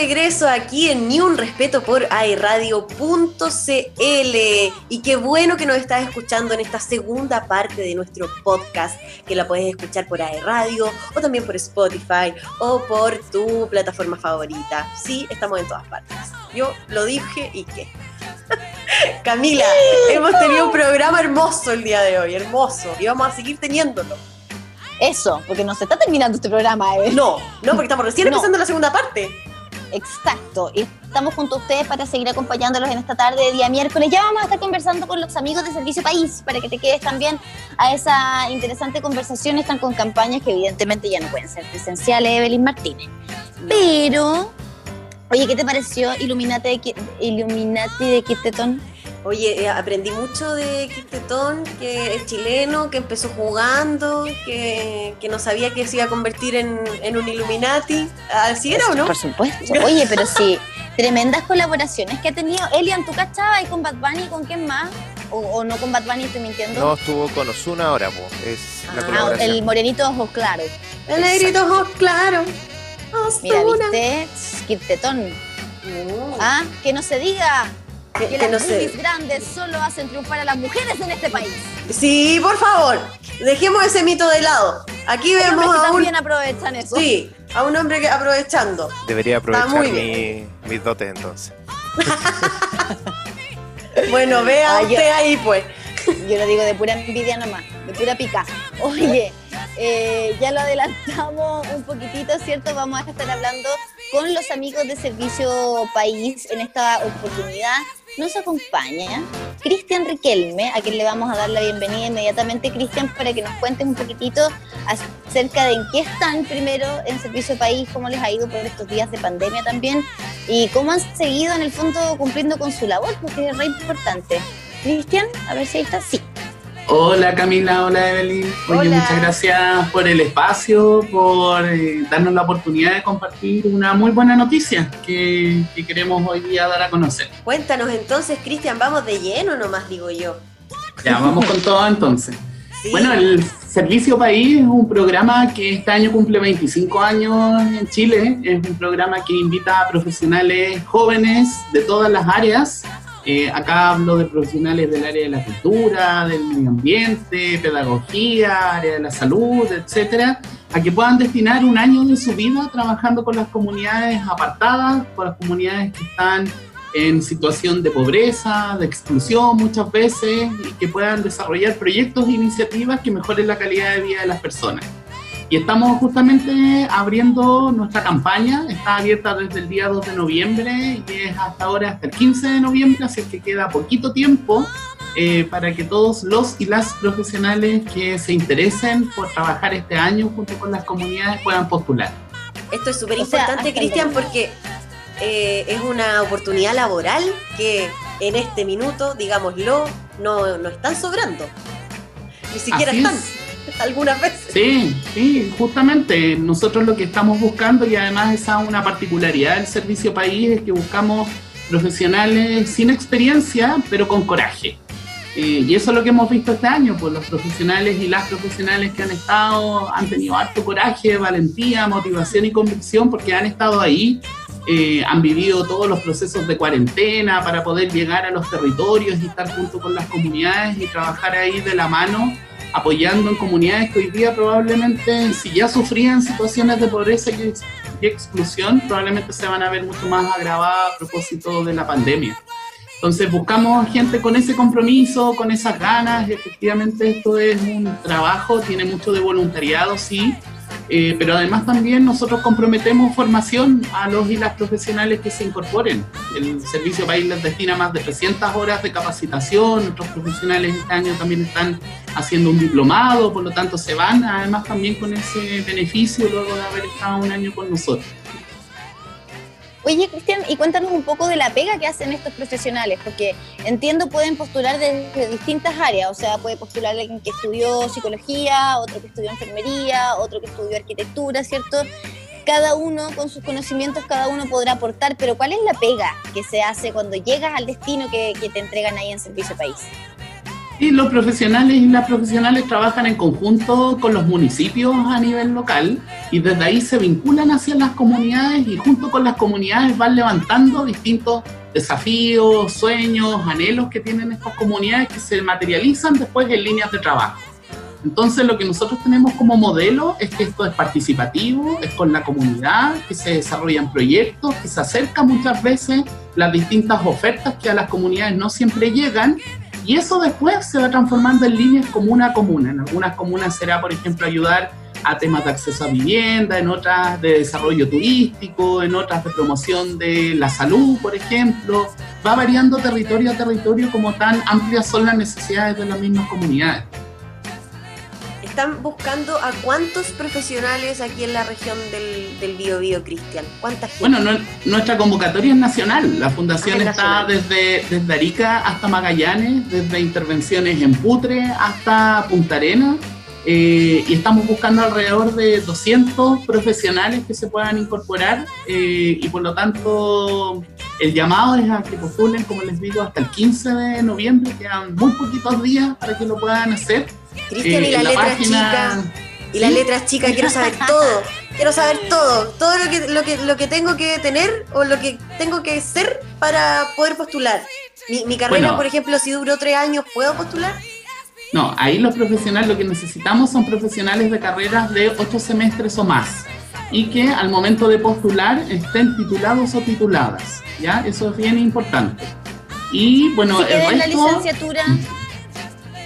regreso aquí en Ni un Respeto por airradio.cl y qué bueno que nos estás escuchando en esta segunda parte de nuestro podcast que la puedes escuchar por airradio o también por Spotify o por tu plataforma favorita. Sí, estamos en todas partes. Yo lo dije y qué. Camila, hemos tenido un programa hermoso el día de hoy, hermoso, y vamos a seguir teniéndolo. Eso, porque no se está terminando este programa. ¿eh? No, no, porque estamos recién empezando la segunda parte. Exacto, y estamos junto a ustedes para seguir acompañándolos en esta tarde de día miércoles. Ya vamos a estar conversando con los amigos de Servicio País para que te quedes también a esa interesante conversación. Están con campañas que evidentemente ya no pueden ser presenciales, Evelyn Martínez. Pero, oye, ¿qué te pareció Illuminati de, Illuminati de? Oye, eh, aprendí mucho de Quistetón, que es chileno, que empezó jugando, que, no sabía que se iba a convertir en, un Illuminati. ¿Así era o no? Por supuesto. Oye, pero sí, tremendas colaboraciones que ha tenido. Elian, ¿tú cachabas y con Bad Bunny con quién más? O, no con Bad Bunny, estoy mintiendo. No, estuvo con Osuna ahora, pues. Es la ah, colaboración. El morenito ojos claros. El negrito ojos claros. Mira, ¿viste? Quistetón. Uh. Ah, que no se diga que, las no grandes solo hacen triunfar a las mujeres en este país. Sí, por favor, dejemos ese mito de lado. Aquí vemos a un... también aprovechan eso. Sí, a un hombre que aprovechando. Debería aprovechar mi, mis dotes entonces. bueno, vea usted ahí pues. Yo lo digo de pura envidia nomás, de pura pica. Oye, eh, ya lo adelantamos un poquitito, ¿cierto? Vamos a estar hablando con los amigos de Servicio País en esta oportunidad. Nos acompaña Cristian Riquelme, a quien le vamos a dar la bienvenida inmediatamente, Cristian, para que nos cuentes un poquitito acerca de en qué están primero en Servicio País, cómo les ha ido por estos días de pandemia también y cómo han seguido en el fondo cumpliendo con su labor, porque es re importante. Cristian, a ver si ahí está. Sí. Hola Camila, hola Evelyn. Oye, muchas gracias por el espacio, por eh, darnos la oportunidad de compartir una muy buena noticia que, queremos hoy día dar a conocer. Cuéntanos entonces, Cristian, vamos de lleno nomás, digo yo. Ya, vamos con todo entonces. Bueno, el Servicio País es un programa que este año cumple 25 años en Chile. Es un programa que invita a profesionales jóvenes de todas las áreas eh, acá hablo de profesionales del área de la cultura, del medio ambiente, pedagogía, área de la salud, etcétera, a que puedan destinar un año de su vida trabajando con las comunidades apartadas, con las comunidades que están en situación de pobreza, de exclusión muchas veces, y que puedan desarrollar proyectos e iniciativas que mejoren la calidad de vida de las personas. Y estamos justamente abriendo nuestra campaña, está abierta desde el día 2 de noviembre y es hasta ahora, hasta el 15 de noviembre, así que queda poquito tiempo eh, para que todos los y las profesionales que se interesen por trabajar este año junto con las comunidades puedan postular. Esto es súper importante, Cristian, porque eh, es una oportunidad laboral que en este minuto, digámoslo, no, no están sobrando. Ni siquiera están algunas veces. Sí, sí, justamente nosotros lo que estamos buscando y además esa una particularidad del servicio país es que buscamos profesionales sin experiencia pero con coraje. Eh, y eso es lo que hemos visto este año, pues los profesionales y las profesionales que han estado han tenido harto coraje, valentía, motivación y convicción porque han estado ahí, eh, han vivido todos los procesos de cuarentena para poder llegar a los territorios y estar junto con las comunidades y trabajar ahí de la mano apoyando en comunidades que hoy día probablemente, si ya sufrían situaciones de pobreza y, exclusión, probablemente se van a ver mucho más agravadas a propósito de la pandemia. Entonces buscamos gente con ese compromiso, con esas ganas. Efectivamente esto es un trabajo, tiene mucho de voluntariado, sí, eh, pero además también nosotros comprometemos formación a los y las profesionales que se incorporen. El Servicio País les destina más de 300 horas de capacitación, nuestros profesionales este año también están haciendo un diplomado, por lo tanto se van además también con ese beneficio luego de haber estado un año con nosotros. Oye, Cristian, y cuéntanos un poco de la pega que hacen estos profesionales, porque entiendo pueden postular desde distintas áreas, o sea, puede postular alguien que estudió psicología, otro que estudió enfermería, otro que estudió arquitectura, ¿cierto? Cada uno con sus conocimientos, cada uno podrá aportar, pero ¿cuál es la pega que se hace cuando llegas al destino que, te entregan ahí en Servicio País? Y los profesionales y las profesionales trabajan en conjunto con los municipios a nivel local y desde ahí se vinculan hacia las comunidades y junto con las comunidades van levantando distintos desafíos, sueños, anhelos que tienen estas comunidades que se materializan después en líneas de trabajo. Entonces lo que nosotros tenemos como modelo es que esto es participativo, es con la comunidad, que se desarrollan proyectos, que se acercan muchas veces las distintas ofertas que a las comunidades no siempre llegan y eso después se va transformando en líneas comuna a comuna. En algunas comunas será, por ejemplo, ayudar a temas de acceso a vivienda, en otras de desarrollo turístico, en otras de promoción de la salud, por ejemplo. Va variando territorio a territorio como tan amplias son las necesidades de las mismas comunidades están buscando a cuántos profesionales aquí en la región del, del Bio, Cristian. ¿Cuánta gente? Bueno, nuestra convocatoria es nacional. La fundación ah, está desde, desde Arica hasta Magallanes, desde intervenciones en Putre hasta Punta Arena. Eh, y estamos buscando alrededor de 200 profesionales que se puedan incorporar eh, y por lo tanto el llamado es a que postulen, como les digo, hasta el 15 de noviembre, quedan muy poquitos días para que lo puedan hacer. Cristian, y la, letra chica. Y las letras chicas, quiero saber todo. Quiero saber todo. Todo lo que, lo, que, lo que tengo que tener o lo que tengo que ser para poder postular. Mi, carrera, por ejemplo, si duró tres años, ¿puedo postular? No, ahí los profesionales, lo que necesitamos son profesionales de carreras de ocho semestres o más y que al momento de postular estén titulados o tituladas. ¿ya? Eso es bien importante. Y bueno, el resto, la licenciatura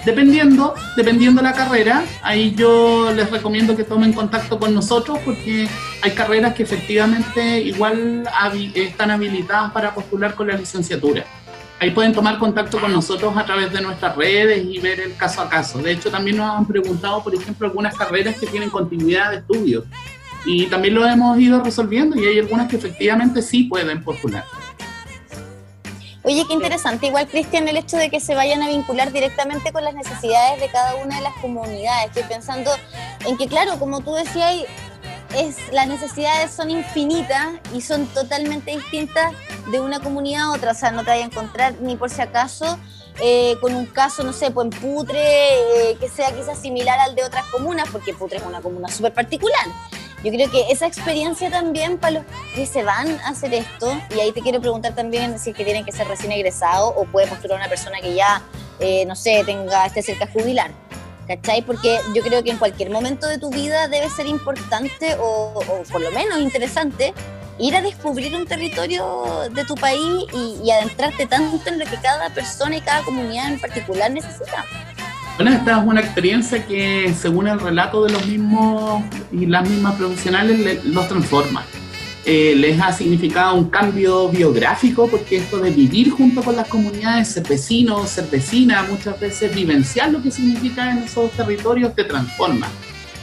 Dependiendo, dependiendo la carrera, ahí yo les recomiendo que tomen contacto con nosotros porque hay carreras que efectivamente igual están habilitadas para postular con la licenciatura. Ahí pueden tomar contacto con nosotros a través de nuestras redes y ver el caso a caso. De hecho, también nos han preguntado, por ejemplo, algunas carreras que tienen continuidad de estudio. Y también lo hemos ido resolviendo y hay algunas que efectivamente sí pueden postular. Oye, qué interesante. Igual, Cristian, el hecho de que se vayan a vincular directamente con las necesidades de cada una de las comunidades. Estoy pensando en que, claro, como tú decías, es, las necesidades son infinitas y son totalmente distintas de una comunidad a otra. O sea, no te vayas a encontrar ni por si acaso eh, con un caso, no sé, pues en Putre, eh, que sea quizás similar al de otras comunas, porque Putre es una comuna súper particular. Yo creo que esa experiencia también para los que se van a hacer esto, y ahí te quiero preguntar también si es que tienen que ser recién egresados o puede postular una persona que ya, eh, no sé, tenga, esté cerca de jubilar. ¿Cachai? Porque yo creo que en cualquier momento de tu vida debe ser importante o, por lo menos interesante ir a descubrir un territorio de tu país y, y adentrarte tanto en lo que cada persona y cada comunidad en particular necesita. Bueno, esta es una experiencia que según el relato de los mismos y las mismas profesionales los transforma. Eh, les ha significado un cambio biográfico porque esto de vivir junto con las comunidades, ser vecino, ser vecina, muchas veces vivenciar lo que significa en esos territorios te transforma.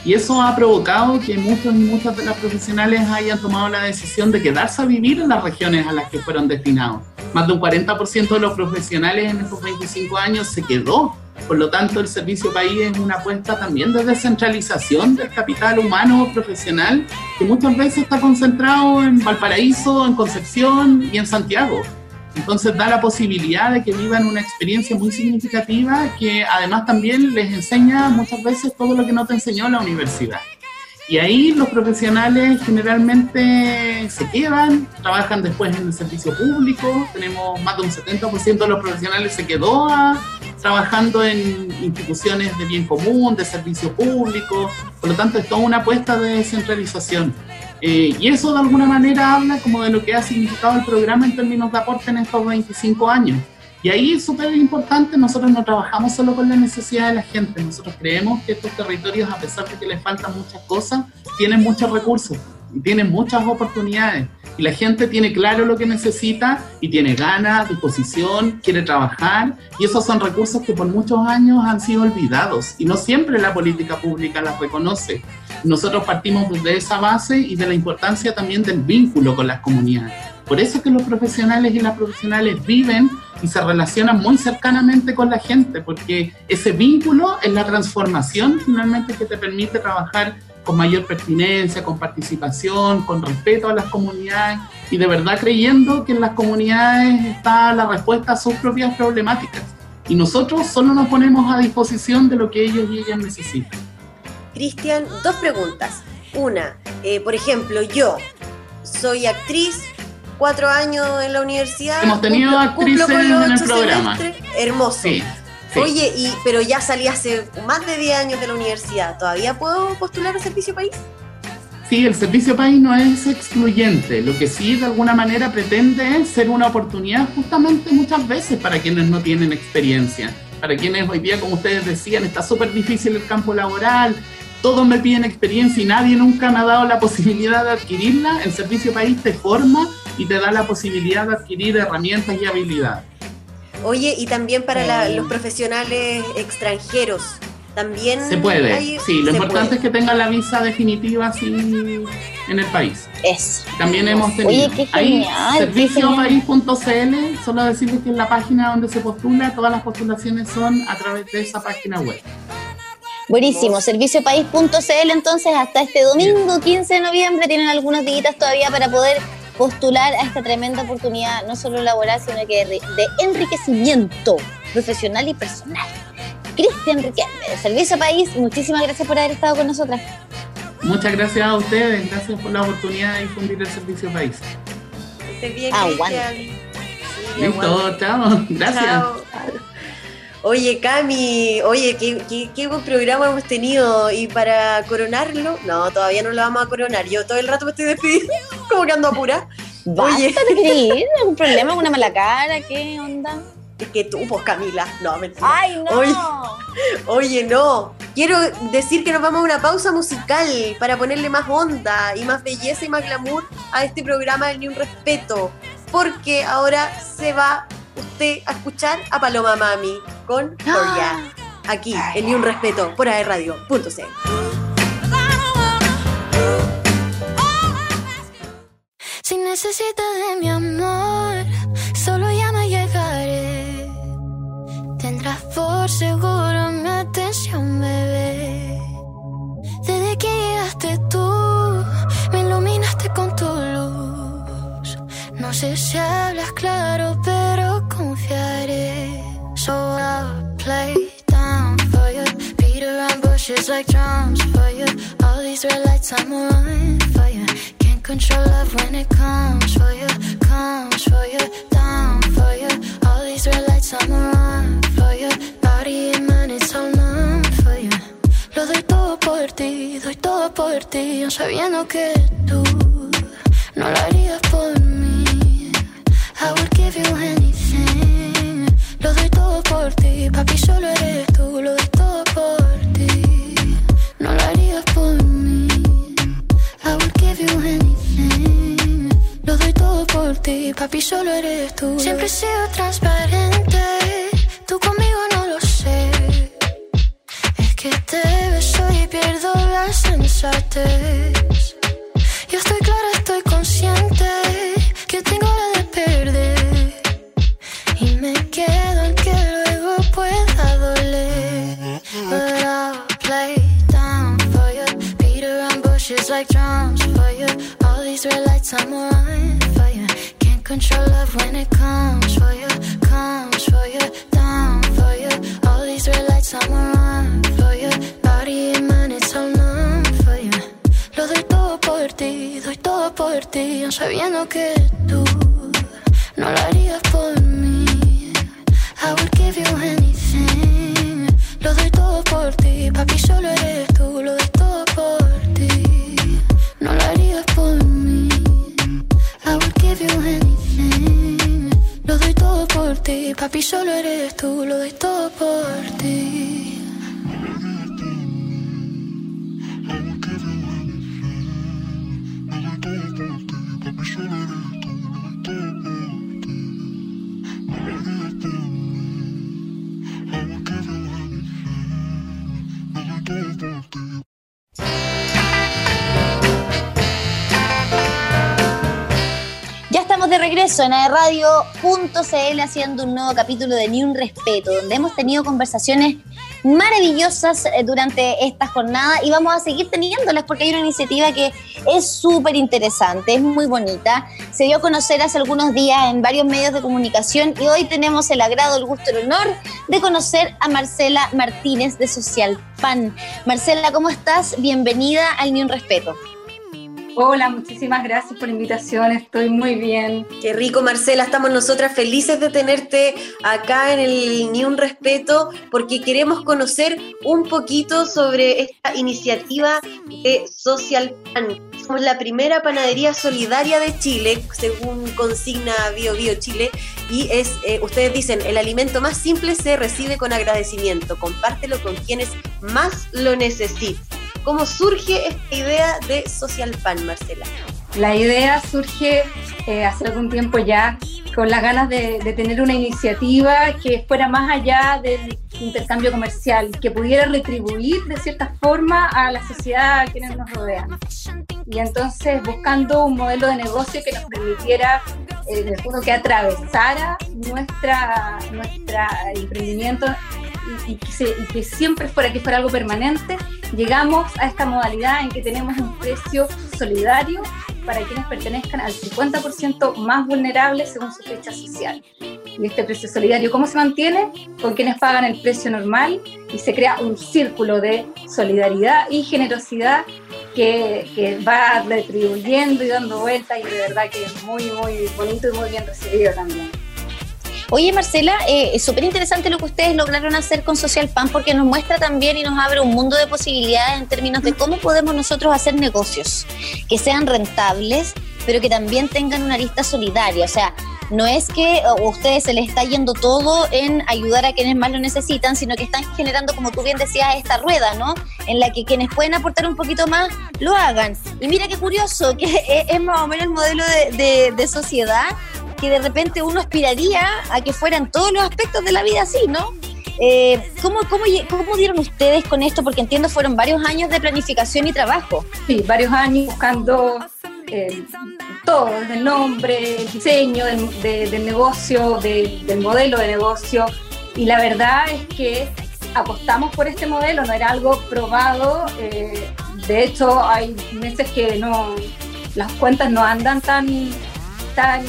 Y eso ha provocado que muchos y muchas de las profesionales hayan tomado la decisión de quedarse a vivir en las regiones a las que fueron destinados. Más de un 40% de los profesionales en estos 25 años se quedó por lo tanto, el servicio país es una apuesta también de descentralización del capital humano profesional que muchas veces está concentrado en Valparaíso, en Concepción y en Santiago. Entonces da la posibilidad de que vivan una experiencia muy significativa que además también les enseña muchas veces todo lo que no te enseñó la universidad. Y ahí los profesionales generalmente se quedan, trabajan después en el servicio público, tenemos más de un 70% de los profesionales se quedó trabajando en instituciones de bien común, de servicio público, por lo tanto es toda una apuesta de descentralización. Eh, y eso de alguna manera habla como de lo que ha significado el programa en términos de aporte en estos 25 años. Y ahí es súper importante, nosotros no trabajamos solo con la necesidad de la gente, nosotros creemos que estos territorios, a pesar de que les faltan muchas cosas, tienen muchos recursos y tienen muchas oportunidades. Y la gente tiene claro lo que necesita y tiene ganas, disposición, quiere trabajar. Y esos son recursos que por muchos años han sido olvidados y no siempre la política pública las reconoce. Nosotros partimos de esa base y de la importancia también del vínculo con las comunidades. Por eso es que los profesionales y las profesionales viven y se relacionan muy cercanamente con la gente, porque ese vínculo es la transformación finalmente que te permite trabajar con mayor pertinencia, con participación, con respeto a las comunidades y de verdad creyendo que en las comunidades está la respuesta a sus propias problemáticas. y nosotros solo nos ponemos a disposición de lo que ellos y ellas necesitan. Cristian, dos preguntas. Una, eh, por ejemplo, yo soy actriz, cuatro años en la universidad. Hemos tenido actrices en el programa. Hermoso. Oye, y, pero ya salí hace más de 10 años de la universidad. ¿Todavía puedo postular al Servicio País? Sí, el Servicio País no es excluyente. Lo que sí de alguna manera pretende es ser una oportunidad justamente muchas veces para quienes no tienen experiencia. Para quienes hoy día, como ustedes decían, está súper difícil el campo laboral, todos me piden experiencia y nadie nunca me ha dado la posibilidad de adquirirla. El Servicio País te forma y te da la posibilidad de adquirir herramientas y habilidades. Oye, y también para los profesionales extranjeros, también se puede. sí, lo importante es que tenga la visa definitiva así en el país. Eso. También hemos tenido Oye, ahí serviciopaís.cl, solo decirles que es la página donde se postula, todas las postulaciones son a través de esa página web. Buenísimo, serviciopaís.cl entonces hasta este domingo 15 de noviembre tienen algunos días todavía para poder postular a esta tremenda oportunidad, no solo laboral, sino que de, enriquecimiento profesional y personal. Cristian Riquelme, de Servicio País, muchísimas gracias por haber estado con nosotras. Muchas gracias a ustedes, gracias por la oportunidad de difundir el Servicio País. Esté bien, Aguanta. Listo, chao, gracias. Oye, Cami, oye, ¿qué, qué, buen programa hemos tenido. Y para coronarlo, no, todavía no lo vamos a coronar. Yo todo el rato me estoy despidiendo, como que ando apura. Oye. Oye. ¿Algún problema? ¿Una mala cara? ¿Qué onda? Es que tú, pues Camila. No, mentira. ¡Ay, no! Oye, oye, no. Quiero decir que nos vamos a una pausa musical para ponerle más onda y más belleza y más glamour a este programa de Ni un Respeto. Porque ahora se va usted a escuchar a Paloma Mami con Coria. Aquí, en Ni Un Respeto, por aerradio.c. Si necesitas de mi amor, solo ya me llegaré. Tendrás por seguro mi atención, bebé. Desde que llegaste tú, me iluminaste con tu luz. No sé si hablas claro, pero confiaré. So I'll play down for you. Peter around bushes like drums for you. All these red lights, I'm on for you. Control love when it comes for you. Comes for you, down for you. All these red lights, on for you. Body and mind, it's all numb for you. Lo doy todo por ti, doy todo por ti, sabiendo que tú no lo harías por papi, solo eres tú. Siempre he sido transparente. Tú conmigo no lo sé. Es que te beso y pierdo la sensatez. Regreso en radio.cl haciendo un nuevo capítulo de Ni un Respeto, donde hemos tenido conversaciones maravillosas eh, durante esta jornada y vamos a seguir teniéndolas porque hay una iniciativa que es súper interesante, es muy bonita. Se dio a conocer hace algunos días en varios medios de comunicación y hoy tenemos el agrado, el gusto, el honor de conocer a Marcela Martínez de Social Pan. Marcela, ¿cómo estás? Bienvenida al Ni Un Respeto. Hola, muchísimas gracias por la invitación, estoy muy bien. Qué rico, Marcela, estamos nosotras felices de tenerte acá en el Ni Respeto porque queremos conocer un poquito sobre esta iniciativa de Social Pan. Somos la primera panadería solidaria de Chile, según consigna Bio Bio Chile, y es, eh, ustedes dicen, el alimento más simple se recibe con agradecimiento, compártelo con quienes más lo necesitan. ¿Cómo surge esta idea de Social Pan, Marcela? La idea surge eh, hace algún tiempo ya con las ganas de, tener una iniciativa que fuera más allá del intercambio comercial, que pudiera retribuir de cierta forma a la sociedad a quienes nos rodean. Y entonces buscando un modelo de negocio que nos permitiera, eh, en el que atravesara nuestra, nuestra emprendimiento y, que siempre fuera que fuera algo permanente, llegamos a esta modalidad en que tenemos un precio solidario para quienes pertenezcan al 50% más vulnerable según su fecha social. Y este precio solidario, ¿cómo se mantiene? Con quienes pagan el precio normal y se crea un círculo de solidaridad y generosidad que, que va retribuyendo y dando vueltas y de verdad que es muy, muy bonito y muy bien recibido también. Oye, Marcela, eh, es súper interesante lo que ustedes lograron hacer con Social Pan porque nos muestra también y nos abre un mundo de posibilidades en términos de cómo podemos nosotros hacer negocios que sean rentables, pero que también tengan una lista solidaria. O sea, no es que a ustedes se les está yendo todo en ayudar a quienes más lo necesitan, sino que están generando, como tú bien decías, esta rueda, ¿no? En la que quienes pueden aportar un poquito más lo hagan. Y mira qué curioso, que es más o menos el modelo de, de sociedad que de repente uno aspiraría a que fueran todos los aspectos de la vida así, ¿no? Eh, ¿cómo, cómo, cómo, dieron ustedes con esto? Porque entiendo fueron varios años de planificación y trabajo. Sí, varios años buscando eh, todo, el nombre, el diseño del, negocio, del modelo de negocio. Y la verdad es que apostamos por este modelo, no era algo probado. Eh, de hecho, hay meses que no las cuentas no andan tan, tan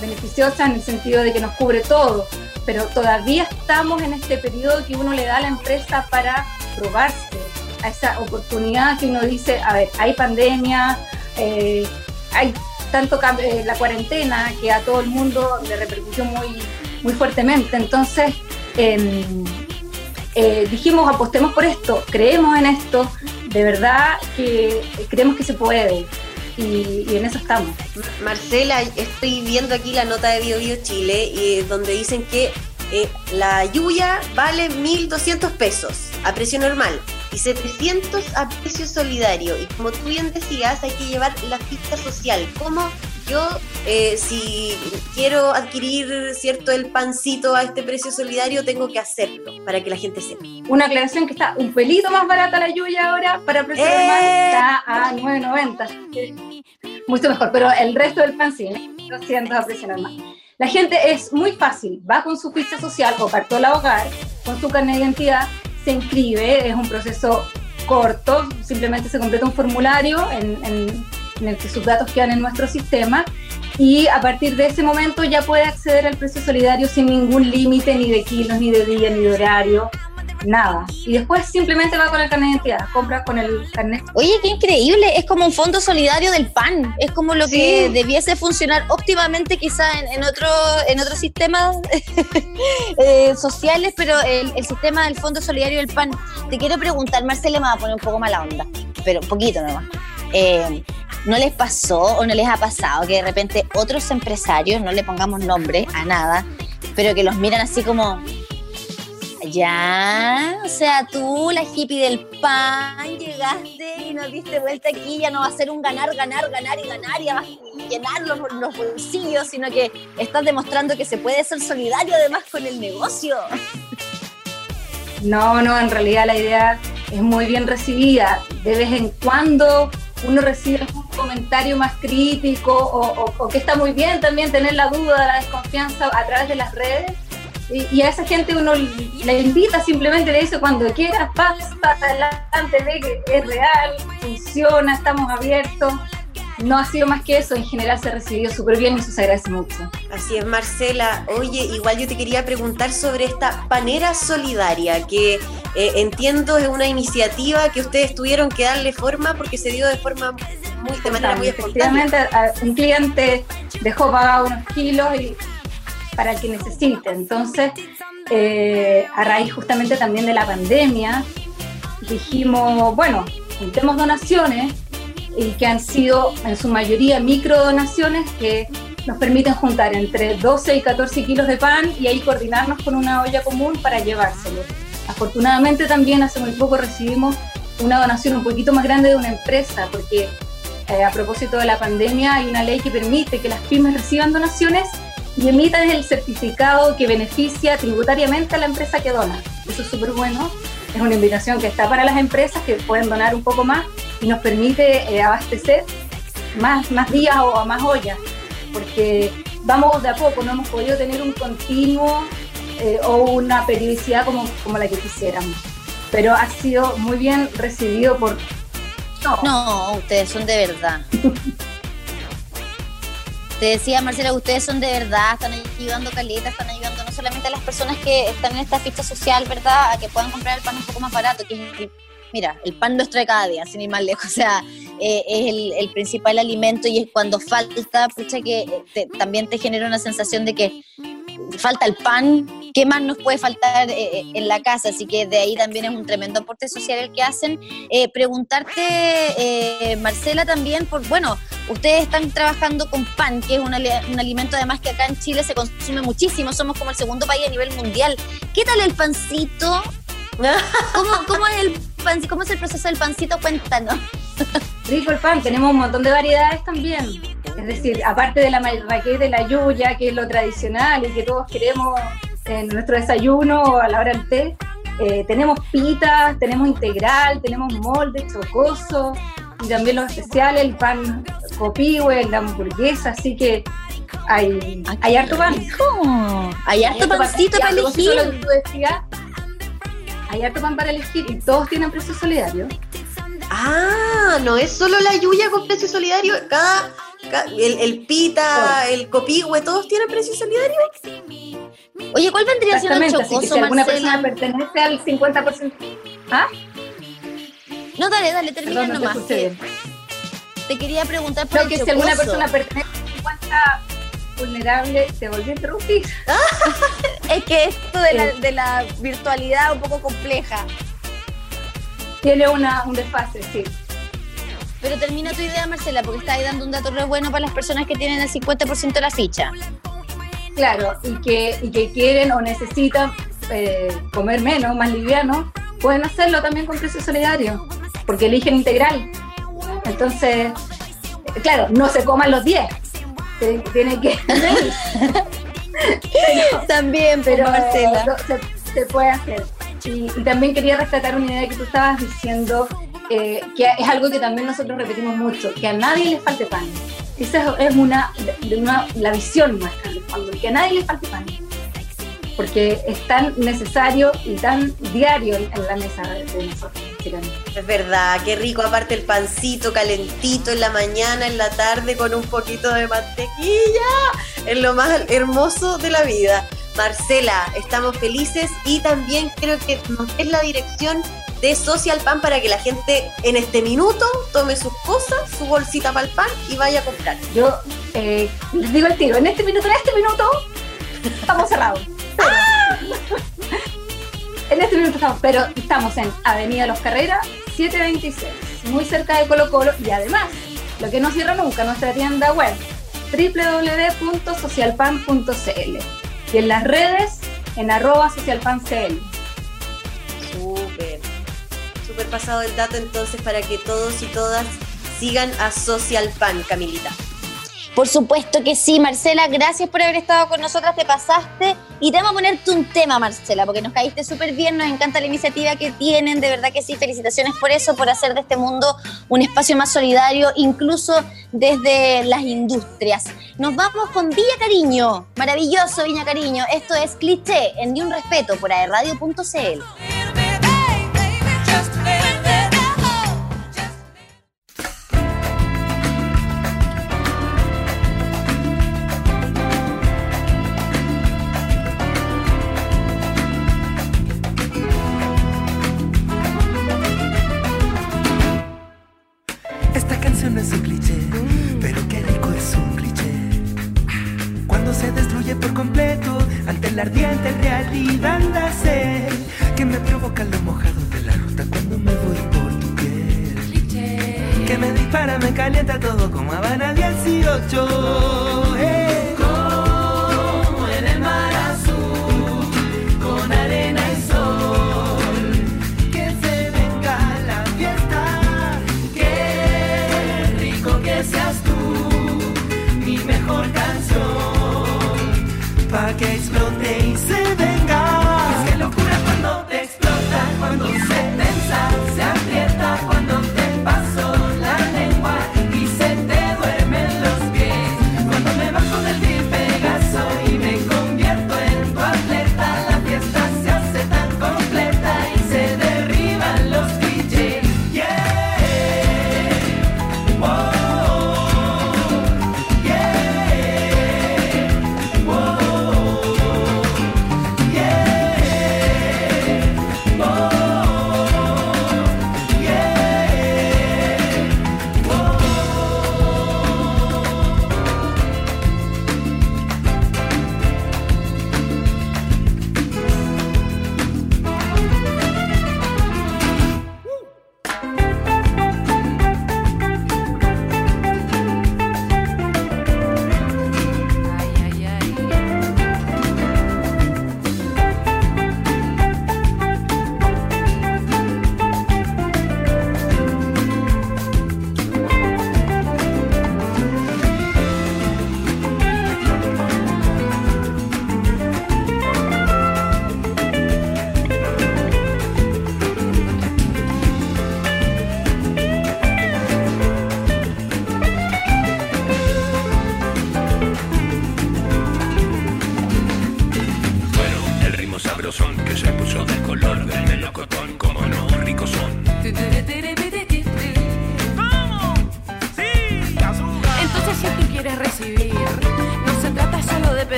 beneficiosa en el sentido de que nos cubre todo, pero todavía estamos en este periodo que uno le da a la empresa para probarse a esa oportunidad que uno dice, a ver, hay pandemia, eh, hay tanto eh, la cuarentena que a todo el mundo le repercutió muy, muy fuertemente. Entonces, em, eh, dijimos, apostemos por esto, creemos en esto, de verdad que creemos que se puede y, en eso estamos. Marcela, estoy viendo aquí la nota de Bio, Bio Chile y donde dicen que eh, la lluvia vale 1.200 pesos a precio normal y 700 a precio solidario. Y como tú bien decías, hay que llevar la ficha social. ¿Cómo yo, eh, si quiero adquirir cierto el pancito a este precio solidario, tengo que hacerlo para que la gente sepa. Una aclaración que está un pelito más barata la lluvia ahora para precio normal ¡Eh! está a 9.90. Mucho mejor, pero el resto del pan sí, 200 a precio normal. La gente es muy fácil, va con su ficha social o la hogar, con su carnet de identidad, se inscribe, es un proceso corto, simplemente se completa un formulario en en el que sus datos quedan en nuestro sistema y a partir de ese momento ya puede acceder al precio solidario sin ningún límite ni de kilos, ni de día, ni de horario, nada. Y después simplemente va con el carnet de identidad, compra con el carnet. Oye, qué increíble, es como un fondo solidario del PAN, es como lo que debiese funcionar óptimamente quizá en, otro, en otros sistemas eh, sociales, pero el, sistema del fondo solidario del PAN. Te quiero preguntar, Marcela, me va a poner un poco mala onda, pero un poquito nomás. Eh, ¿No les pasó o no les ha pasado que de repente otros empresarios, no le pongamos nombre a nada, pero que los miran así como, ya, o sea, tú, la hippie del pan, llegaste y nos diste vuelta aquí, ya no va a ser un ganar, ganar, ganar y ganar, y vas a llenar los, los bolsillos, sino que estás demostrando que se puede ser solidario además con el negocio. No, no, en realidad la idea es muy bien recibida. De vez en cuando uno recibe un comentario más crítico o, que está muy bien también tener la duda, la desconfianza a través de las redes, Y, a esa gente uno le invita, simplemente le dice cuando quieras, pasa adelante, ve que es real, funciona, estamos abiertos no ha sido más que eso, en general se ha recibido súper bien y eso se agradece mucho. Así es, Marcela. Oye, igual yo te quería preguntar sobre esta panera solidaria, que eh, entiendo es una iniciativa que ustedes tuvieron que darle forma porque se dio de forma muy, de manera muy espontánea. Efectivamente, un cliente dejó pagar unos kilos y, para el que necesite. Entonces, eh, a raíz justamente también de la pandemia, dijimos, bueno, juntemos donaciones y que han sido en su mayoría micro donaciones que nos permiten juntar entre 12 y 14 kilos de pan y ahí coordinarnos con una olla común para llevárselo. Afortunadamente también hace muy poco recibimos una donación un poquito más grande de una empresa porque eh, a propósito de la pandemia hay una ley que permite que las pymes reciban donaciones y emitan el certificado que beneficia tributariamente a la empresa que dona. Eso es súper bueno. Es una invitación que está para las empresas que pueden donar un poco más y nos permite eh, abastecer más, más días o a más ollas, porque vamos de a poco, no hemos podido tener un continuo eh, o una periodicidad como, como la que quisiéramos. Pero ha sido muy bien recibido por... No, no ustedes son de verdad. Te decía Marcela, ustedes son de verdad, están ayudando caleta, están ayudando no solamente a las personas que están en esta ficha social, ¿verdad? A que puedan comprar el pan un poco más barato, que es mira, el pan nos trae cada día, sin ir más lejos, o sea, eh, es el, principal alimento y es cuando falta, pucha, que eh, también te genera una sensación de que falta el pan, ¿qué más nos puede faltar eh, en la casa? Así que de ahí también es un tremendo aporte social el que hacen. preguntarte, Marcela, también, por, bueno, ustedes están trabajando con pan, que es un, un, alimento además que acá en Chile se consume muchísimo, somos como el segundo país a nivel mundial. ¿Qué tal el pancito? ¿Cómo, es el ¿Cómo es el proceso del pancito? Cuéntanos. Rico el pan, tenemos un montón de variedades también. Es decir, aparte de la marraqueta de la yuya, que es lo tradicional y que todos queremos en nuestro desayuno o a la hora del té, eh, tenemos pitas, tenemos integral, tenemos molde, chocoso y también los especiales, el pan copihue, la hamburguesa, así que hay, hay harto pan. Hay harto pancito para elegir hay harto pan para elegir y todos tienen precio solidario. Ah, no es solo la Yuya con precio solidario, cada, el, pita, el copihue, todos tienen precio solidario. Oye, ¿cuál vendría siendo el chocoso, si alguna persona pertenece al 50%. ¿Ah? No, dale, dale, termina nomás. Te, quería preguntar por Creo que si alguna persona pertenece al 50 vulnerable, te volví a interrumpir. es que esto de la, de la virtualidad es un poco compleja. Tiene una, un desfase, sí. Pero termina tu idea, Marcela, porque está ahí dando un dato re bueno para las personas que tienen el 50% de la ficha. Claro, y que, y que quieren o necesitan eh, comer menos, más liviano, pueden hacerlo también con precio solidario, porque eligen integral. Entonces, claro, no se coman los 10, tiene que también, pero Marcela. se, puede hacer. Y, también quería rescatar una idea que tú estabas diciendo, eh, que es algo que también nosotros repetimos mucho, que a nadie le falte pan. Esa es una, una la visión nuestra, que a nadie le falte pan porque es tan necesario y tan diario en la mesa de nosotros. Es verdad, qué rico, aparte el pancito calentito en la mañana, en la tarde, con un poquito de mantequilla, es lo más hermoso de la vida. Marcela, estamos felices y también creo que es la dirección de Social Pan para que la gente en este minuto tome sus cosas, su bolsita para el pan y vaya a comprar. Yo eh, les digo el tiro, en este minuto, en este minuto, estamos cerrados. en este momento estamos, pero estamos en Avenida Los Carreras 726, muy cerca de Colo Colo y además, lo que no cierra nunca, nuestra tienda web www.socialpan.cl y en las redes en arroba socialpancl. Súper, pasado el dato entonces para que todos y todas sigan a Social Pan, Camilita. Por supuesto que sí, Marcela, gracias por haber estado con nosotras, te pasaste. Y te vamos a ponerte un tema, Marcela, porque nos caíste súper bien, nos encanta la iniciativa que tienen, de verdad que sí, felicitaciones por eso, por hacer de este mundo un espacio más solidario, incluso desde las industrias. Nos vamos con Villa Cariño, maravilloso Villa Cariño, esto es cliché en Ni un Respeto por aerradio.cl. mejor canción. Pa' que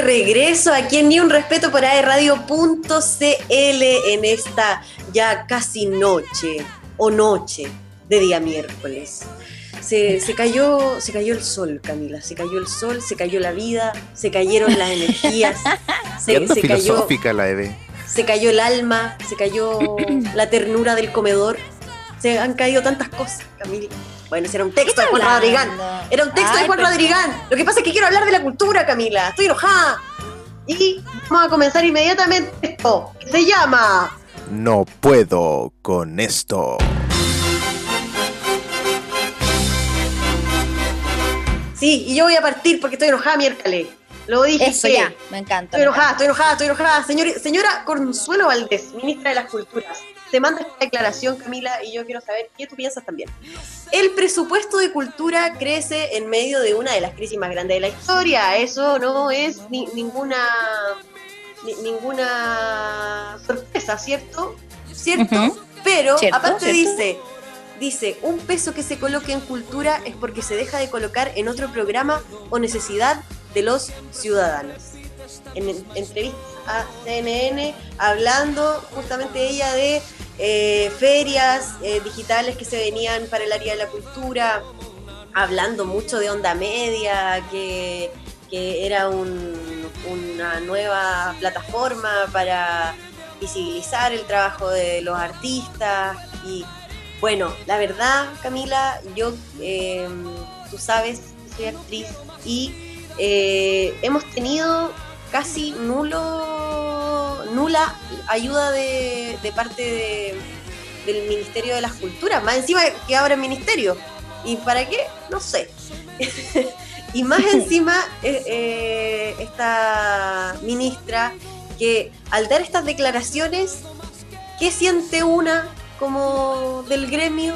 regreso aquí en Ni un Respeto por aerradio.cl en esta ya casi noche o noche de día miércoles. Se, cayó, se cayó el sol, Camila, se cayó el sol, se cayó la vida, se cayeron las energías, se, se cayó, la Eve. se cayó el alma, se cayó la ternura del comedor, se han caído tantas cosas, Camila. Bueno, era un texto de Juan Rodrigán. Era un texto de Juan Rodrigán. Lo que pasa es que quiero hablar de la cultura, Camila. Estoy enojada. Y vamos a comenzar inmediatamente esto, que se llama... No puedo con esto. Sí, y yo voy a partir porque estoy enojada miércoles. Lo dije. Eso ya, me encanta. Estoy enojada, estoy enojada, estoy enojada. Señor- señora Consuelo Valdés, ministra de las Culturas, te manda esta declaración, Camila, y yo quiero saber qué tú piensas también. El presupuesto de cultura crece en medio de una de las crisis más grandes de la historia. Eso no es ni- ninguna ni- ninguna sorpresa, ¿cierto? ¿Cierto? Pero Cierto, aparte cierto. dice, dice, un peso que se coloque en cultura es porque se deja de colocar en otro programa o necesidad de los ciudadanos. En, en- entrevista a CNN hablando justamente ella de eh, ferias eh, digitales que se venían para el área de la cultura, hablando mucho de onda media, que, que era un- una nueva plataforma para visibilizar el trabajo de los artistas y bueno, la verdad, Camila, yo, eh, tú sabes, soy actriz y eh, hemos tenido casi nulo, nula ayuda de, parte de- del Ministerio de las Culturas, más encima que ahora el Ministerio. ¿Y para qué? No sé. y más encima, eh, esta ministra que al dar estas declaraciones, ¿qué siente una como del gremio?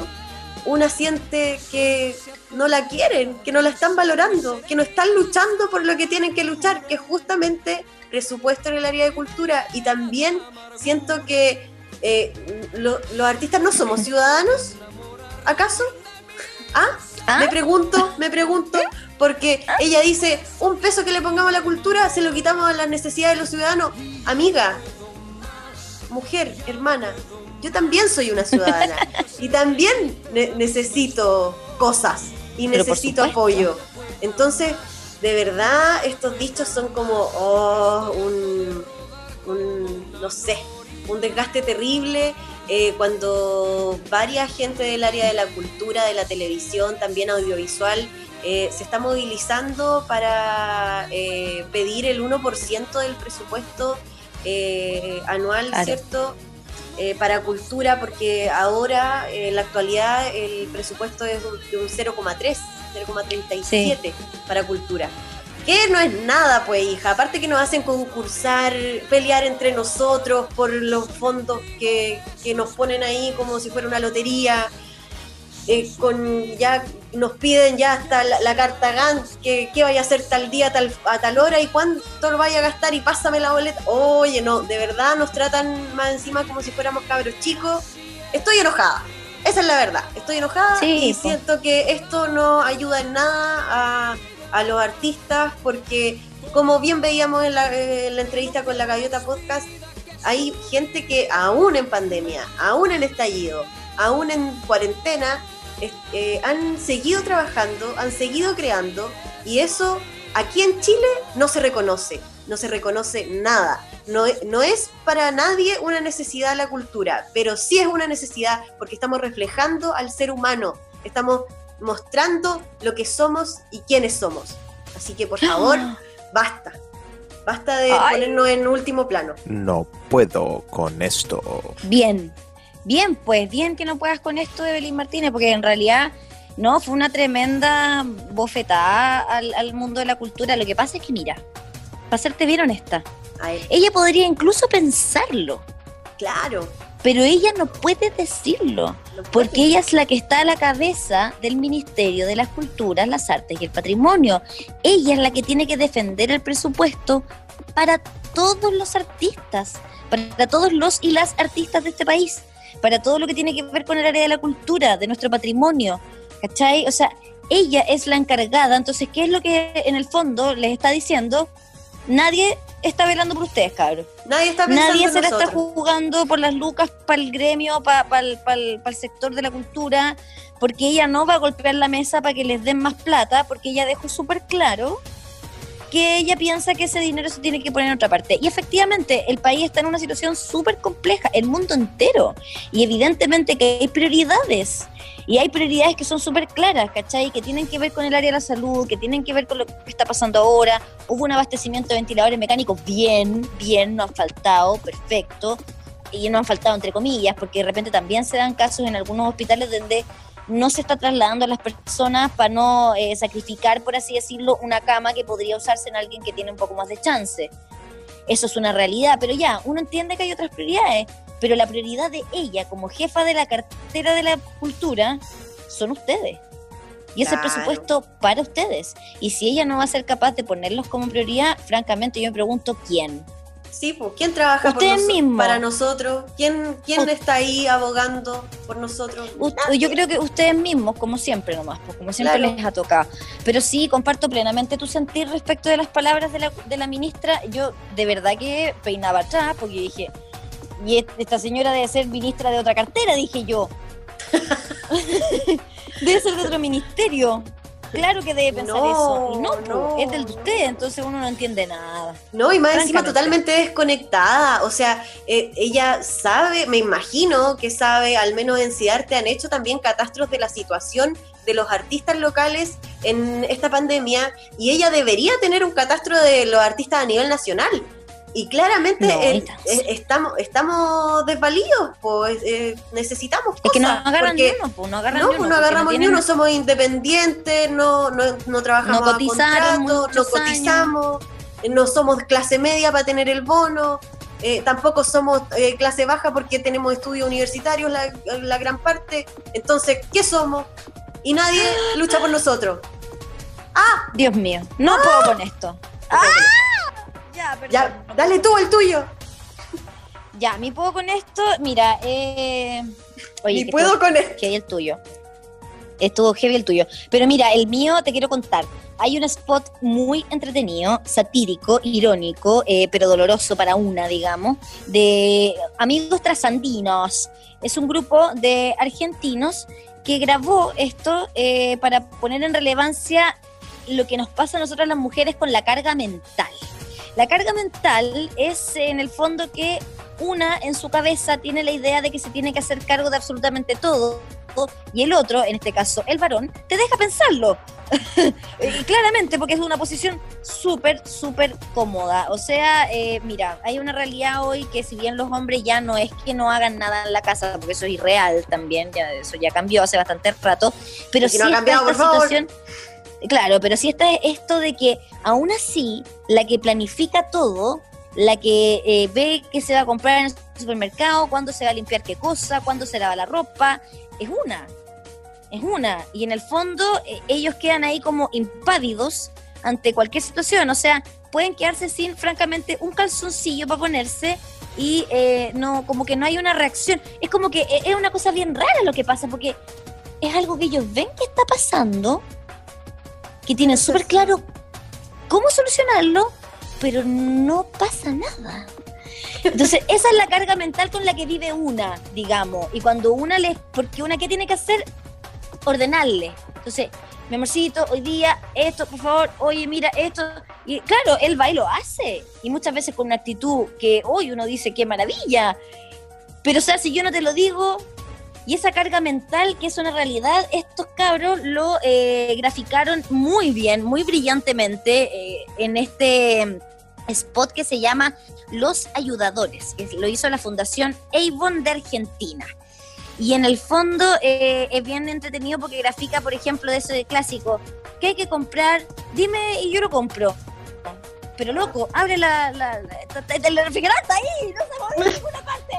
Una siente que no la quieren, que no la están valorando, que no están luchando por lo que tienen que luchar, que es justamente presupuesto en el área de cultura. Y también siento que eh, lo- los artistas no somos ciudadanos, ¿acaso? ¿Ah? ¿Ah? Me pregunto, me pregunto, porque ella dice, un peso que le pongamos a la cultura se lo quitamos a las necesidades de los ciudadanos. Amiga, mujer, hermana, yo también soy una ciudadana y también ne- necesito cosas y Pero necesito apoyo. Entonces, de verdad, estos dichos son como oh, un, un, no sé, un desgaste terrible. eh, cuando varias gente del área de la cultura, de la televisión, también audiovisual, eh, se está movilizando para eh, pedir el 1% del presupuesto eh, anual, Claro. ¿cierto? Eh, para cultura, porque ahora, eh, en la actualidad, el presupuesto es de un 0,3, 0,37 para cultura. Que no es nada, pues, hija. Aparte que nos hacen concursar, pelear entre nosotros por los fondos que, que nos ponen ahí como si fuera una lotería. Eh, con ya nos piden ya hasta la, la carta GAN, que, que vaya a hacer tal día, tal, a tal hora y cuánto lo vaya a gastar y pásame la boleta. Oye, no, de verdad nos tratan más encima como si fuéramos cabros chicos. Estoy enojada. Esa es la verdad. Estoy enojada Sí, y po. siento que esto no ayuda en nada a, a los artistas porque, como bien veíamos en la, en la entrevista con la Gaviota Podcast, hay gente que aún en pandemia, aún en estallido, aún en cuarentena, eh, han seguido trabajando, han seguido creando y eso aquí en Chile no se reconoce, no se reconoce nada. No, e- no es para nadie una necesidad la cultura, pero sí es una necesidad porque estamos reflejando al ser humano, estamos mostrando lo que somos y quiénes somos. Así que por favor, basta. Basta de Ay. ponernos en último plano. No puedo con esto. Bien, bien, pues bien que no puedas con esto de Belín Martínez, porque en realidad no, fue una tremenda bofetada al, al mundo de la cultura. Lo que pasa es que, mira, para serte bien honesta, ella podría incluso pensarlo, claro. pero ella no puede decirlo, no puede. porque ella es la que está a la cabeza del Ministerio de las Culturas, las Artes y el Patrimonio. Ella es la que tiene que defender el presupuesto para todos los artistas, para todos los y las artistas de este país, para todo lo que tiene que ver con el área de la cultura, de nuestro patrimonio, ¿cachai? O sea, ella es la encargada, entonces, ¿qué es lo que en el fondo les está diciendo? Nadie está velando por ustedes, cabros. Nadie está Nadie se la está jugando por las lucas para el gremio, para el, sector de la cultura, porque ella no va a golpear la mesa para que les den más plata, porque ella dejó súper claro que ella piensa que ese dinero se tiene que poner en otra parte. Y efectivamente, el país está en una situación súper compleja, el mundo entero. Y evidentemente que hay prioridades. Y hay prioridades que son súper claras, ¿cachai? Que tienen que ver con el área de la salud, que tienen que ver con lo que está pasando ahora. Hubo un abastecimiento de ventiladores mecánicos bien, bien, no han faltado, perfecto. Y no han faltado entre comillas, porque de repente también se dan casos en algunos hospitales donde no se está trasladando a las personas para no eh, sacrificar, por así decirlo, una cama que podría usarse en alguien que tiene un poco más de chance. Eso es una realidad, pero ya, uno entiende que hay otras prioridades, pero la prioridad de ella como jefa de la cartera de la cultura son ustedes. Y ese Claro. presupuesto para ustedes. Y si ella no va a ser capaz de ponerlos como prioridad, francamente yo me pregunto quién. Sí, pues, ¿quién trabaja por Ustedes noso- mismos. para nosotros? ¿Quién, quién está ahí abogando por nosotros? Nadie. yo creo que ustedes mismos, como siempre nomás, pues, como siempre Claro. les ha tocado. Pero sí, comparto plenamente tu sentir respecto de las palabras de la, de la ministra. Yo de verdad que peinaba atrás porque yo dije, y esta señora debe ser ministra de otra cartera, dije yo. debe ser de otro ministerio. Claro que debe pensar No, eso. Y no, no. es del de usted, entonces uno no entiende nada. No, y más encima totalmente desconectada. O sea, eh, ella sabe, me imagino que sabe, al menos en Cidarte han hecho también catastros de la situación de los artistas locales en esta pandemia y ella debería tener un catastro de los artistas a nivel nacional. Y claramente No, eh, eh, estamos, estamos desvalidos, pues eh, necesitamos cosas. Es que no agarran porque- ni uno, pues, no agarran no, ni uno. no porque agarramos tienen- ni uno, somos independientes, no, no, no trabajamos No a contrato, no cotizamos, eh, no somos clase media para tener el bono, eh, tampoco somos clase baja porque tenemos estudios universitarios la, la gran parte. Entonces, ¿qué somos? Y nadie lucha por nosotros. Dios mío, no puedo con esto. ¡Ah! Ya, perdón. Ya, dale tú el tuyo. Ya, mi puedo con esto, mira, eh... Oye, puedo con esto. heavy el tuyo. Estuvo heavy el tuyo. Pero mira, el mío te quiero contar. Hay un spot muy entretenido, satírico, irónico, eh, pero doloroso para una, digamos, de Amigos Trasandinos. Es un grupo de argentinos que grabó esto eh, para poner en relevancia lo que nos pasa a nosotras las mujeres con la carga mental. La carga mental es en el fondo que una en su cabeza tiene la idea de que se tiene que hacer cargo de absolutamente todo y el otro, en este caso el varón, te deja pensarlo. y claramente, porque es una posición súper, súper cómoda. O sea, eh, mira, hay una realidad hoy que si bien los hombres ya no es que no hagan nada en la casa, porque eso es irreal también, ya eso ya cambió hace bastante rato, pero sí no ha está cambiado, esta por favor. situación Claro, pero sí está esto de que aún así, la que planifica todo, la que eh, ve qué se va a comprar en el supermercado, cuándo se va a limpiar qué cosa, cuándo se lava la ropa, es una. Es una. Y en el fondo, eh, ellos quedan ahí como impávidos ante cualquier situación. O sea, pueden quedarse sin, francamente, un calzoncillo para ponerse y eh, no, como que no hay una reacción. Es como que eh, es una cosa bien rara lo que pasa, porque es algo que ellos ven que está pasando, que tienen súper claro cómo solucionarlo, pero no pasa nada. Entonces, esa es la carga mental con la que vive una, digamos. Y cuando una le. Porque una, ¿qué tiene que hacer? Ordenarle. Entonces, mi amorcito, hoy día, esto, por favor, oye, mira, esto. Y claro, él va y lo hace. Y muchas veces con una actitud que hoy uno dice, qué maravilla. Pero, o sea, si yo no te lo digo, y esa carga mental, que es una realidad, estos cabros lo eh, graficaron muy bien, muy brillantemente eh, en este spot que se llama Los Ayudadores, que lo hizo la Fundación Avon de Argentina. Y en el fondo eh, es bien entretenido porque grafica, por ejemplo, de ese clásico, ¿qué hay que comprar? Dime y yo lo compro. Pero loco, abre la, la, refrigerante ahí, no se en ninguna parte.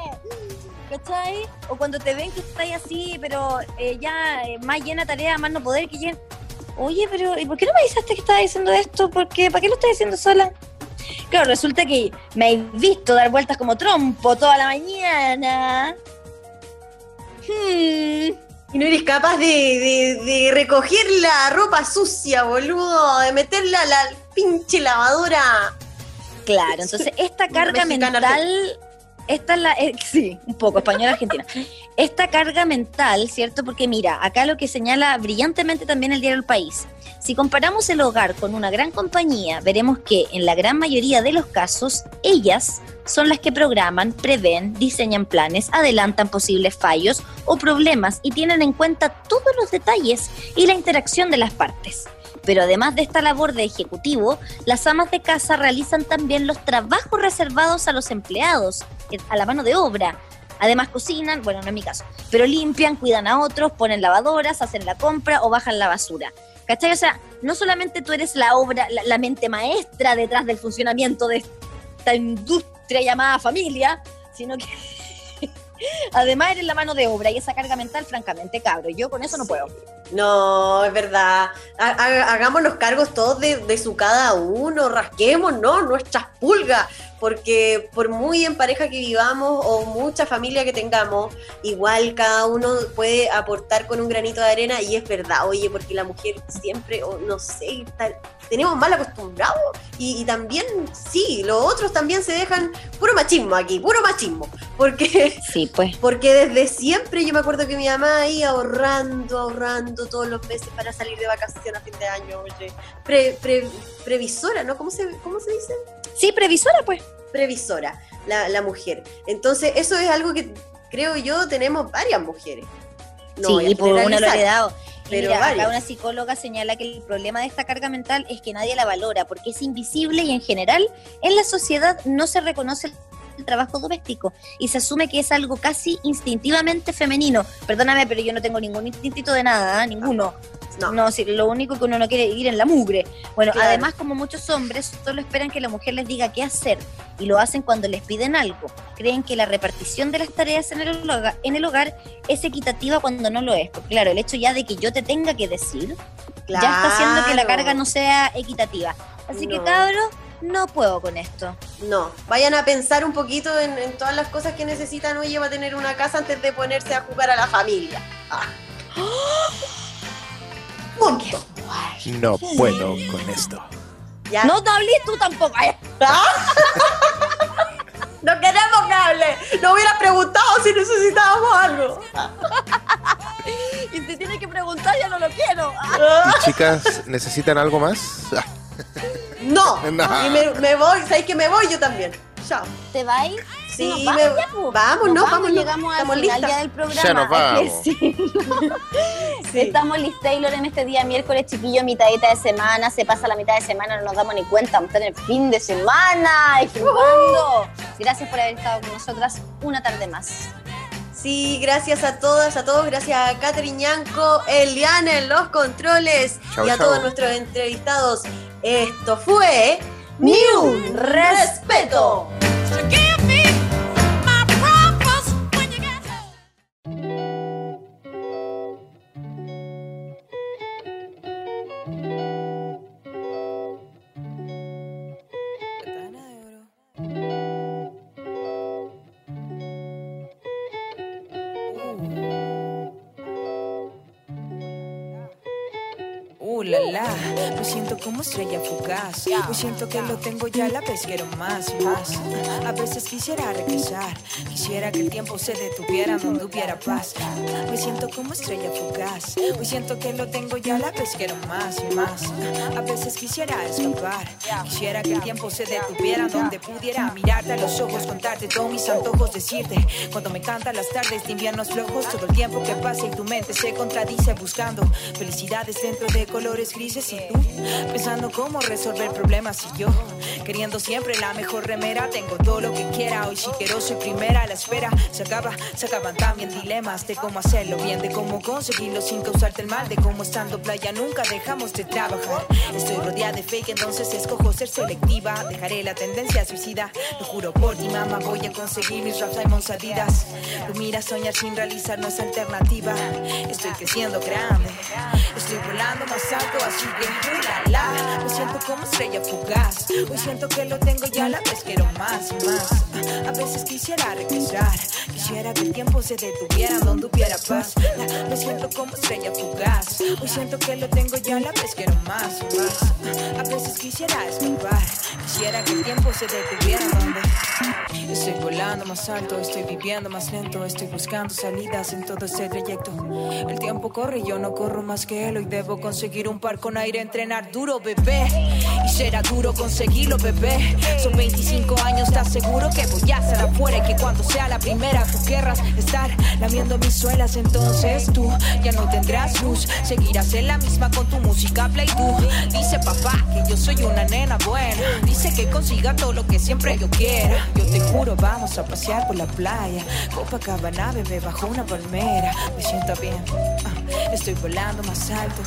¿Cachai? O cuando te ven que estás así, pero eh, ya eh, más llena tarea, más no poder que lleguen. Oye, pero ¿y por qué no me avisaste que estaba diciendo esto? ¿Por qué? ¿Para qué lo estás diciendo sola? Claro, resulta que me habéis visto dar vueltas como trompo toda la mañana. Hmm. Y no eres capaz de, de- de recoger la ropa sucia, boludo, de meterla a la pinche lavadora. Claro, entonces esta carga mental, esta es la, eh, sí, un poco argentina. Esta carga mental, ¿cierto? Porque mira, acá lo que señala brillantemente también el diario El País. Si comparamos el hogar con una gran compañía, veremos que en la gran mayoría de los casos, ellas son las que programan, prevén, diseñan planes, adelantan posibles fallos o problemas y tienen en cuenta todos los detalles y la interacción de las partes. Pero además de esta labor de ejecutivo, las amas de casa realizan también los trabajos reservados a los empleados, a la mano de obra. Además cocinan, bueno, no es mi caso, pero limpian, cuidan a otros, ponen lavadoras, hacen la compra o bajan la basura. ¿Cachai? O sea, no solamente tú eres la obra, la, la mente maestra detrás del funcionamiento de esta industria llamada familia, sino que además eres la mano de obra y esa carga mental, francamente, cabro. Yo con eso no puedo. No, es verdad. Ha- ha- Hagámonos cargos todos de, de su cada uno, rasquemos, ¿no? Nuestras pulgas, porque por muy en pareja que vivamos o mucha familia que tengamos, igual cada uno puede aportar con un granito de arena y es verdad, oye, porque la mujer siempre, o no sé, tal- tenemos mal acostumbrado y, y también, sí, los otros también se dejan puro machismo aquí, puro machismo, porque Sí, pues. porque desde siempre yo me acuerdo que mi mamá iba ahorrando, ahorrando todos los meses para salir de vacaciones a fin de año, oye. Pre- pre- previsora, ¿no? ¿Cómo se, ¿Cómo se dice? Sí, previsora, pues. Previsora, la, la mujer. Entonces, eso es algo que creo yo tenemos varias mujeres. No sí, por una lo he. Y pero Mira, acá una psicóloga señala que el problema de esta carga mental es que nadie la valora porque es invisible y en general en la sociedad no se reconoce el trabajo doméstico y se asume que es algo casi instintivamente femenino. Perdóname, pero yo no tengo ningún instinto de nada, ¿eh? ninguno. No. No, si lo único que uno no quiere ir en la mugre. Bueno, Claro. además, como muchos hombres, solo esperan que la mujer les diga qué hacer y lo hacen cuando les piden algo. Creen que la repartición de las tareas en el hogar, en el hogar es equitativa cuando no lo es. Porque, claro, el hecho ya de que yo te tenga que decir ya está haciendo que la Claro. carga no sea equitativa. Así que, cabros, no puedo con esto. No, vayan a pensar un poquito en, en todas las cosas que necesitan hoy para tener una casa antes de ponerse a jugar a la familia. Ah. Punto. No puedo con esto. Ya. No te hables tú tampoco. Ay, No queremos que hable. No hubiera preguntado si necesitábamos algo. y si tienes que preguntar, ya no lo quiero. ¿Y chicas necesitan algo más? No. No. Y me, me voy, ¿sabes que me voy yo también? Chao. ¿Te vais? Sí, Nos me- vamos ya, po. vamos, Nos no, vamos, vamos, llegamos al final listas. ya del programa. Ya nos vamos. sí. Sí. Estamos Liz Taylor en este día miércoles, chiquillo, mitadita de semana. Se pasa la mitad de semana, no nos damos ni cuenta. Vamos a estar en el fin de semana, disfrutando. Gracias por haber estado con nosotras una tarde más. Sí, gracias a todas, a todos, gracias a Catherine Ñanco, Eliana en los controles Chau, y a chau. todos nuestros entrevistados. Esto fue un respeto. Como estrella fugaz. Me siento que lo tengo ya la vez, quiero más y más. A veces quisiera regresar, quisiera que el tiempo se detuviera donde hubiera paz. Me siento como estrella fugaz. Me siento que lo tengo ya la vez, quiero más y más. A veces quisiera escapar, quisiera que el tiempo se detuviera donde pudiera mirarte a los ojos, contarte todos mis antojos, decirte cuando me cantan las tardes de inviernos flojos, todo el tiempo que pasa y tu mente se contradice buscando felicidades dentro de colores grises y tú pensando cómo resolver problemas. Y yo queriendo siempre la mejor remera tengo todo lo que quiera. Hoy si quiero soy primera a la espera. Se acaba se acaban también dilemas de cómo hacerlo bien de cómo conseguirlo sin causarte el mal de cómo estando playa nunca dejamos de trabajar. Estoy rodeada de fake entonces escojo ser selectiva. Dejaré la tendencia suicida. Lo juro por ti mamá voy a conseguir mis raps Simon salidas tú miras soñar sin realizar no es alternativa. Estoy creciendo grande estoy volando más alto así que la la me siento como estrella fugaz. Hoy siento que lo tengo ya a la vez quiero más y más. A veces quisiera regresar. Quisiera que el tiempo se detuviera donde hubiera paz. Me siento como estrella fugaz. Hoy siento que lo tengo ya a la vez quiero más y más. A veces quisiera escapar. Quisiera que el tiempo se detuviera donde Estoy volando más alto, estoy viviendo más lento, estoy buscando salidas en todo este trayecto. El tiempo corre y yo no corro más que él, hoy debo conseguir un par con aire, entrenar duro, Y será duro conseguirlo, bebé. Son 25 años, ¿estás seguro que voy a estar afuera? Y que cuando sea la primera tú querrás estar lamiendo mis suelas. Entonces tú ya no tendrás luz. Seguirás en la misma con tu música play tú. Dice papá que yo soy una nena buena. Dice que consiga todo lo que siempre yo quiera. Yo te juro, vamos a pasear por la playa. Copacabana, bebé, bajo una palmera. Me siento bien. ah, Estoy volando más alto,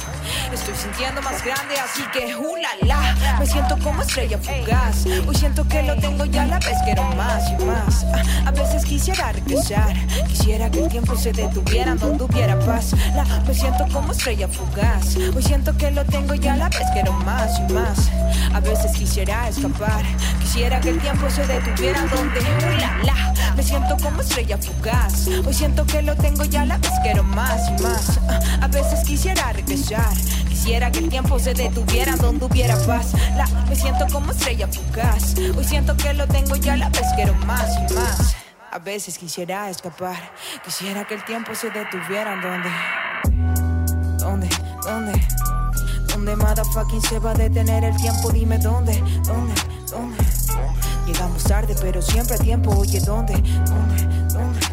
estoy sintiendo más grande, así que hulala. Me siento como estrella fugaz. Hoy siento que lo tengo ya la vez quiero más y más. A veces quisiera regresar, quisiera que el tiempo se detuviera donde hubiera paz. La- me siento como estrella fugaz. Hoy siento que lo tengo ya la vez quiero más y más. A veces quisiera escapar, quisiera que el tiempo se detuviera donde hulala. Me siento como estrella fugaz. Hoy siento que lo tengo ya la vez quiero más y más. A veces quisiera regresar. Quisiera que el tiempo se detuviera donde hubiera paz. La, me siento como estrella fugaz. Hoy siento que lo tengo ya la vez quiero más y más. A veces quisiera escapar. Quisiera que el tiempo se detuviera donde. ¿Dónde? ¿Dónde? ¿Dónde motherfucking se va a detener el tiempo? Dime dónde, dónde, dónde. Llegamos tarde, pero siempre a tiempo. Oye. ¿Dónde? ¿Dónde? ¿Dónde?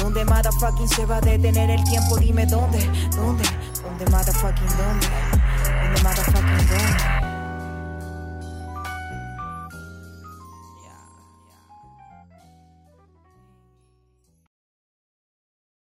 ¿Dónde motherfucking se va a detener el tiempo? Dime dónde, dónde, dónde motherfucking dónde, dónde motherfucking dónde.